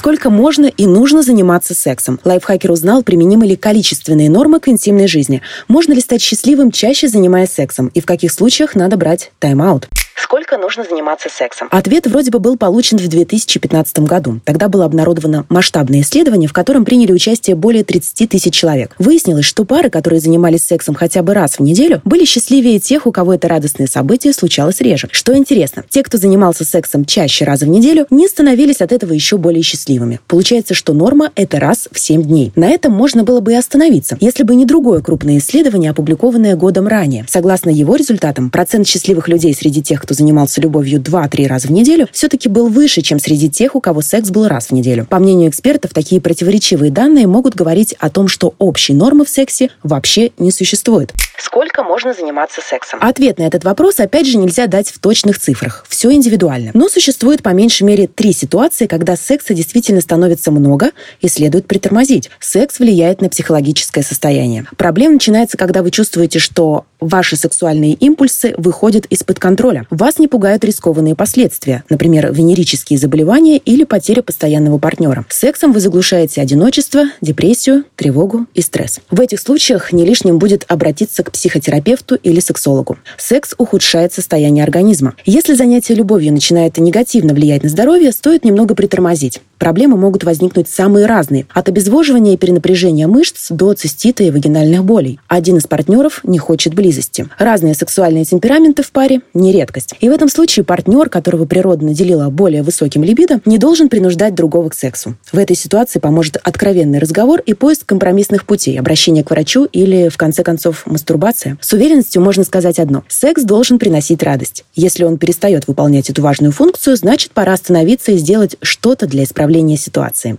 Сколько можно и нужно заниматься сексом? Лайфхакер узнал, применимы ли количественные нормы к интимной жизни. Можно ли стать счастливым, чаще занимаясь сексом? И в каких случаях надо брать тайм-аут? Сколько нужно заниматься сексом? Ответ вроде бы был получен в 2015 году. Тогда было обнародовано масштабное исследование, в котором приняли участие более 30 тысяч человек. Выяснилось, что пары, которые занимались сексом хотя бы раз в неделю, были счастливее тех, у кого это радостное событие случалось реже. Что интересно, те, кто занимался сексом чаще раза в неделю, не становились от этого еще более счастливыми. Получается, что норма – это раз в 7 дней. На этом можно было бы и остановиться, если бы не другое крупное исследование, опубликованное годом ранее. Согласно его результатам, процент счастливых людей среди тех, кто занимался любовью 2-3 раза в неделю, все-таки был выше, чем среди тех, у кого секс был раз в неделю. По мнению экспертов, такие противоречивые данные могут говорить о том, что общей нормы в сексе вообще не существует. Сколько можно заниматься сексом? Ответ на этот вопрос, опять же, нельзя дать в точных цифрах. Все индивидуально. Но существует по меньшей мере три ситуации, когда секса действительно становится много и следует притормозить. Секс влияет на психологическое состояние. Проблема начинается, когда вы чувствуете, что ваши сексуальные импульсы выходят из-под контроля. Вас не пугают рискованные последствия, например, венерические заболевания или потеря постоянного партнера. Сексом вы заглушаете одиночество, депрессию, тревогу и стресс. В этих случаях не лишним будет обратиться к психотерапевту или сексологу. Секс ухудшает состояние организма. Если занятие любовью начинает негативно влиять на здоровье, стоит немного притормозить. Проблемы могут возникнуть самые разные. От обезвоживания и перенапряжения мышц до цистита и вагинальных болей. Один из партнеров не хочет близости. Разные сексуальные темпераменты в паре – не редкость. И в этом случае партнер, которого природа наделила более высоким либидо, не должен принуждать другого к сексу. В этой ситуации поможет откровенный разговор и поиск компромиссных путей, обращение к врачу или, в конце концов, мастурбация. С уверенностью можно сказать одно – секс должен приносить радость. Если он перестает выполнять эту важную функцию, значит, пора остановиться и сделать что-то для исправления ситуации.